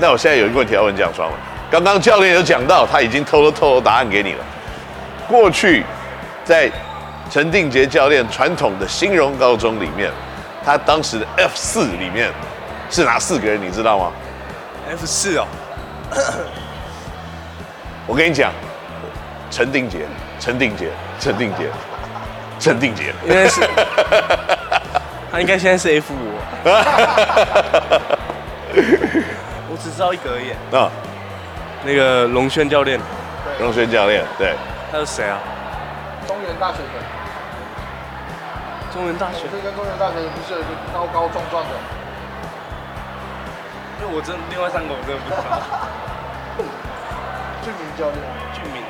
那我现在有一个问题要问蒋双了。刚刚教练有讲到，他已经偷偷透露答案给你了。过去在陈定杰教练传统的兴荣高中里面，他当时的 F 四里面是哪四个人？你知道吗？F 四哦，我跟你讲，陈定杰，陈定杰，陈定杰，陈定杰，应该是，他应该现在是 F 五。我只知道一个而已。啊，那个龙轩教练，龙轩教练，对。还有谁啊？中原大学的。中原大学。这跟中原大学不是有一个高高壮壮的？因为我真另外三个我真的不知道。俊明教练。俊明。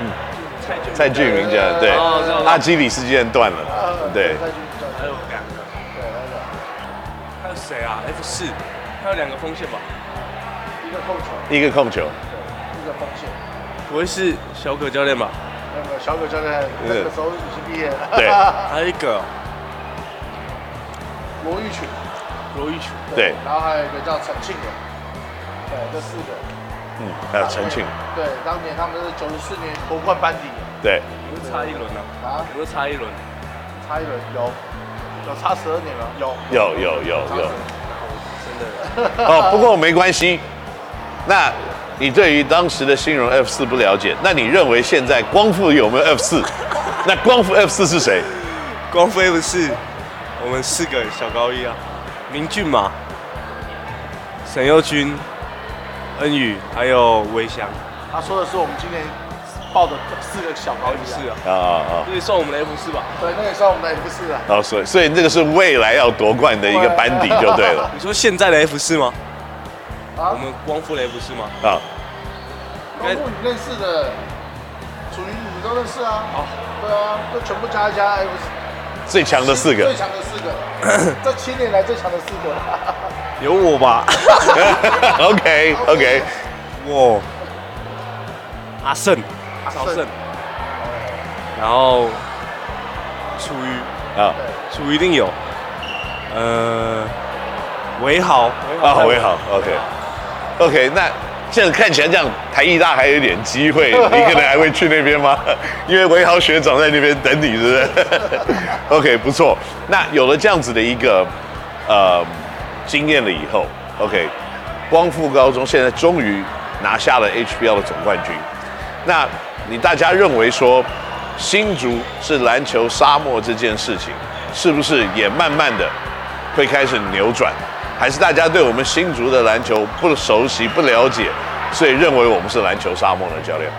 嗯。蔡俊。蔡俊明教练，对。阿基里斯腱断了。对。还有两个。对，还有。还有谁啊？F 四，还有两个锋线吧。一个控球。一个控球。一个锋线。不会是小葛教练吧？没有，小葛教练那个时候已经毕业了。对，还有一个罗玉群，罗玉群。对，然后还有一个叫陈庆的。对，这四个。嗯，还有陈庆。对，当年他们是九十四年夺冠班底。对。有没有差一轮呢？啊？有没有差一轮？差一轮有，有差十二年吗。有。有有有有。真的。哦，不过没关系。那。你对于当时的新荣 F 四不了解，那你认为现在光复有没有 F 四？那光复 F 四是谁？光复 F 四，我们四个小高一啊，明俊嘛，沈佑君、恩宇还有韦翔。他说的是我们今年报的四个小高一是啊。啊啊啊！这也算我们的 F 四吧？对，那也算我们的 F 四啊。哦，所以所以这个是未来要夺冠的一个班底就对了。你说现在的 F 四吗？我们光复雷不是吗？啊，光复你认识的，楚瑜你都认识啊。哦，对啊，都全部加一加 F 四，最强的四个，最强的四个，这七年来最强的四个，有我吧？OK OK，哇，阿胜，阿胜，然后楚瑜。啊，楚瑜一定有，呃，韦豪。啊，韦好，OK。OK，那现在看起来这样，台艺大还有点机会，你可能还会去那边吗？因为韦豪学长在那边等你，是不是？OK，不错。那有了这样子的一个呃经验了以后，OK，光复高中现在终于拿下了 HBL 的总冠军。那你大家认为说新竹是篮球沙漠这件事情，是不是也慢慢的会开始扭转？还是大家对我们新竹的篮球不熟悉、不了解，所以认为我们是篮球沙漠的教练。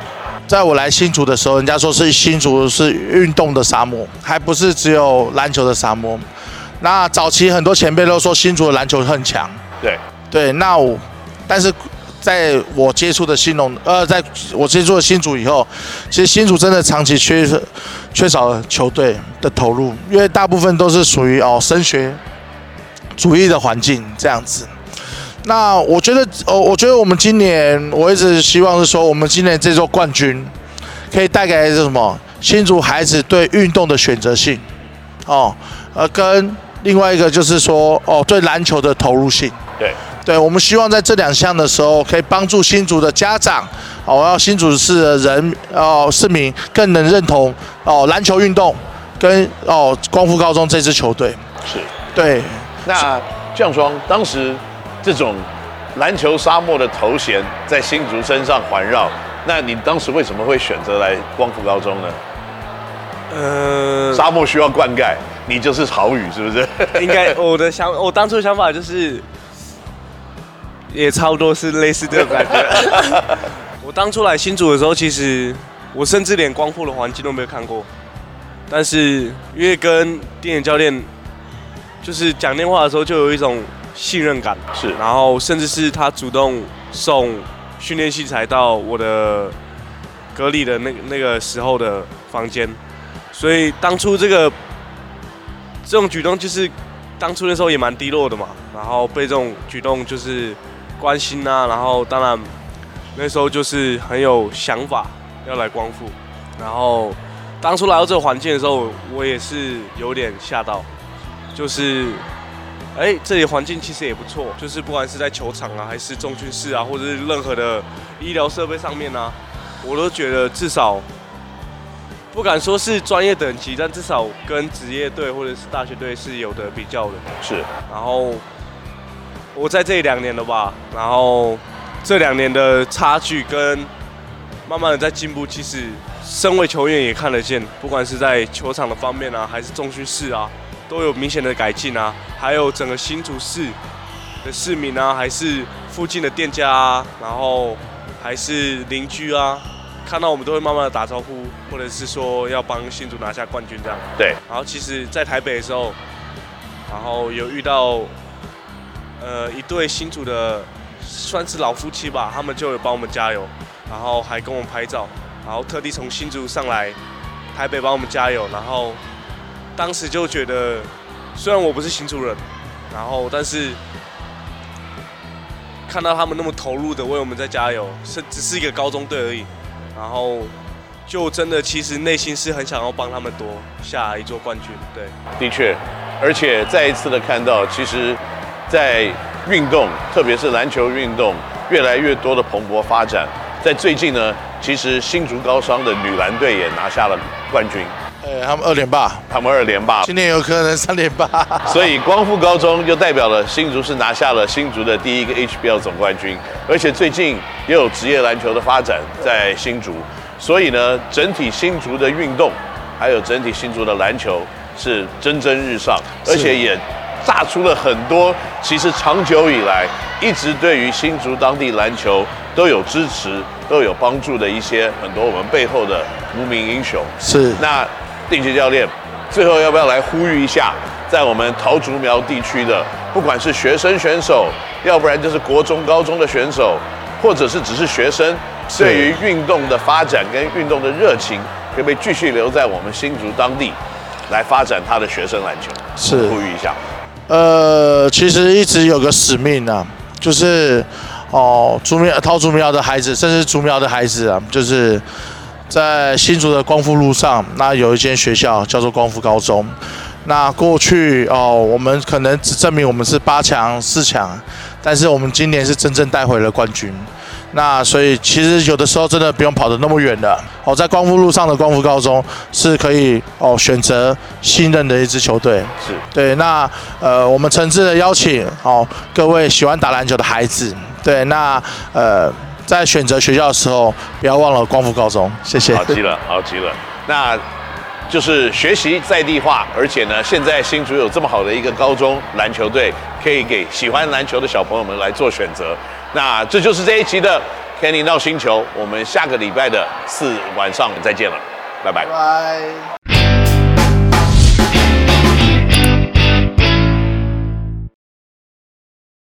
在我来新竹的时候，人家说是新竹是运动的沙漠，还不是只有篮球的沙漠。那早期很多前辈都说新竹的篮球很强。对对，那我，但是在我接触的新农，呃，在我接触的新竹以后，其实新竹真的长期缺缺少球队的投入，因为大部分都是属于哦升学。主义的环境这样子，那我觉得，哦，我觉得我们今年，我一直希望是说，我们今年这座冠军，可以带给是什么？新竹孩子对运动的选择性，哦，呃，跟另外一个就是说，哦，对篮球的投入性。对，对，我们希望在这两项的时候，可以帮助新竹的家长，哦，要新竹市的人，哦，市民更能认同，哦，篮球运动跟哦光复高中这支球队。是，对。那蒋双当时这种篮球沙漠的头衔在新竹身上环绕，那你当时为什么会选择来光复高中呢？呃，沙漠需要灌溉，你就是潮雨，是不是？应该我的想，我当初的想法就是，也差不多是类似这种感觉。我当初来新竹的时候，其实我甚至连光复的环境都没有看过，但是因为跟电影教练。就是讲电话的时候就有一种信任感，是，然后甚至是他主动送训练器材到我的隔离的那那个时候的房间，所以当初这个这种举动就是当初的时候也蛮低落的嘛，然后被这种举动就是关心啊，然后当然那时候就是很有想法要来光复，然后当初来到这个环境的时候，我也是有点吓到。就是哎，这里环境其实也不错，就是不管是在球场啊，还是重训室啊，或者是任何的医疗设备上面啊，我都觉得至少不敢说是专业等级，但至少跟职业队或者是大学队是有的比较的。是，然后我在这里两年了吧，然后这两年的差距跟慢慢的在进步，其实身为球员也看得见，不管是在球场的方面啊，还是重训室啊。都有明显的改进啊，还有整个新竹市的市民啊，还是附近的店家啊，然后还是邻居啊，看到我们都会慢慢的打招呼，或者是说要帮新竹拿下冠军这样。对。然后其实，在台北的时候，然后有遇到呃一对新竹的算是老夫妻吧，他们就有帮我们加油，然后还跟我们拍照，然后特地从新竹上来台北帮我们加油，然后。当时就觉得，虽然我不是新竹人，然后但是看到他们那么投入的为我们在加油，是只是一个高中队而已，然后就真的其实内心是很想要帮他们夺下一座冠军。对，的确，而且再一次的看到，其实，在运动，特别是篮球运动，越来越多的蓬勃发展。在最近呢，其实新竹高商的女篮队也拿下了冠军。呃，他们二连霸，他们二连霸，今年有可能三连霸。所以光复高中就代表了新竹是拿下了新竹的第一个 HBL 总冠军，而且最近也有职业篮球的发展在新竹，所以呢，整体新竹的运动，还有整体新竹的篮球是蒸蒸日上，而且也炸出了很多其实长久以来一直对于新竹当地篮球都有支持、都有帮助的一些很多我们背后的无名英雄。是那。定杰教练，最后要不要来呼吁一下，在我们桃竹苗地区的，不管是学生选手，要不然就是国中、高中的选手，或者是只是学生，对于运动的发展跟运动的热情，可不可以继续留在我们新竹当地，来发展他的学生篮球？是呼吁一下。呃，其实一直有个使命呢、啊，就是哦，竹苗、桃竹苗的孩子，甚至竹苗的孩子啊，就是。在新竹的光复路上，那有一间学校叫做光复高中。那过去哦，我们可能只证明我们是八强、四强，但是我们今年是真正带回了冠军。那所以其实有的时候真的不用跑得那么远的哦，在光复路上的光复高中是可以哦选择信任的一支球队。是对。那呃，我们诚挚的邀请哦各位喜欢打篮球的孩子，对，那呃。在选择学校的时候，不要忘了光复高中。谢谢。好极了，好极了。那就是学习在地化，而且呢，现在新竹有这么好的一个高中篮球队，可以给喜欢篮球的小朋友们来做选择。那这就是这一期的 Kenny NOW 星球，我们下个礼拜的四晚上再见了，拜拜。拜。